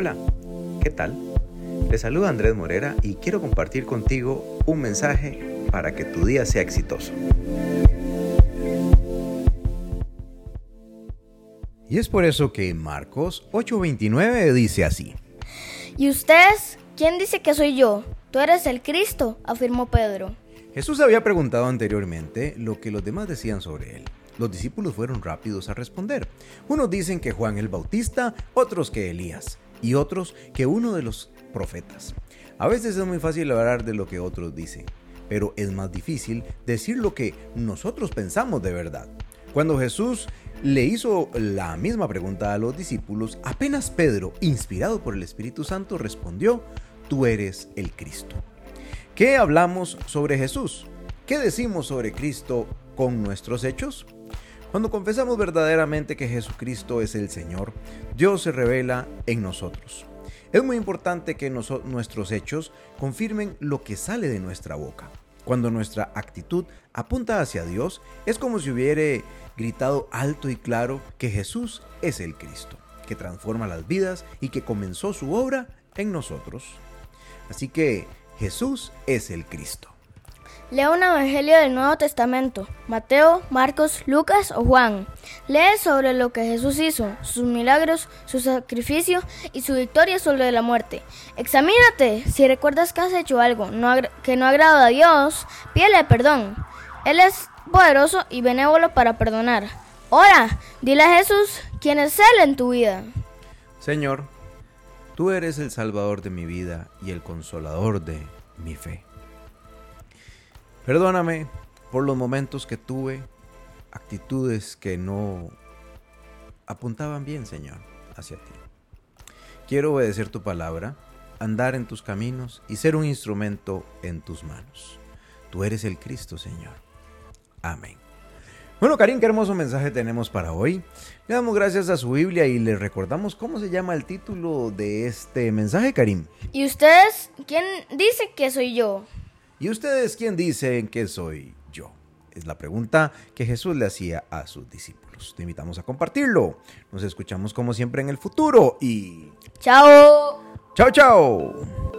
Hola, ¿qué tal? Te saluda Andrés Morera y quiero compartir contigo un mensaje para que tu día sea exitoso. Y es por eso que Marcos 8:29 dice así. ¿Y ustedes? ¿Quién dice que soy yo? Tú eres el Cristo, afirmó Pedro. Jesús había preguntado anteriormente lo que los demás decían sobre él. Los discípulos fueron rápidos a responder. Unos dicen que Juan el Bautista, otros que Elías y otros que uno de los profetas. A veces es muy fácil hablar de lo que otros dicen, pero es más difícil decir lo que nosotros pensamos de verdad. Cuando Jesús le hizo la misma pregunta a los discípulos, apenas Pedro, inspirado por el Espíritu Santo, respondió, tú eres el Cristo. ¿Qué hablamos sobre Jesús? ¿Qué decimos sobre Cristo con nuestros hechos? Cuando confesamos verdaderamente que Jesucristo es el Señor, Dios se revela en nosotros. Es muy importante que nuestros hechos confirmen lo que sale de nuestra boca. Cuando nuestra actitud apunta hacia Dios, es como si hubiera gritado alto y claro que Jesús es el Cristo, que transforma las vidas y que comenzó su obra en nosotros. Así que Jesús es el Cristo. Lea un evangelio del Nuevo Testamento, Mateo, Marcos, Lucas o Juan. Lee sobre lo que Jesús hizo, sus milagros, su sacrificio y su victoria sobre la muerte. Examínate, si recuerdas que has hecho algo que no agrada a Dios, pídele perdón. Él es poderoso y benévolo para perdonar. Ora, dile a Jesús quién es Él en tu vida. Señor, Tú eres el salvador de mi vida y el consolador de mi fe. Perdóname por los momentos que tuve, actitudes que no apuntaban bien, Señor, hacia ti. Quiero obedecer tu palabra, andar en tus caminos y ser un instrumento en tus manos. Tú eres el Cristo, Señor. Amén. Bueno, Karim, qué hermoso mensaje tenemos para hoy. Le damos gracias a su Biblia y le recordamos cómo se llama el título de este mensaje, Karim. ¿Y ustedes quién dice que soy yo? ¿Y ustedes quién dicen que soy yo? Es la pregunta que Jesús le hacía a sus discípulos. Te invitamos a compartirlo. Nos escuchamos como siempre en el futuro y... ¡Chao! ¡Chao, chao!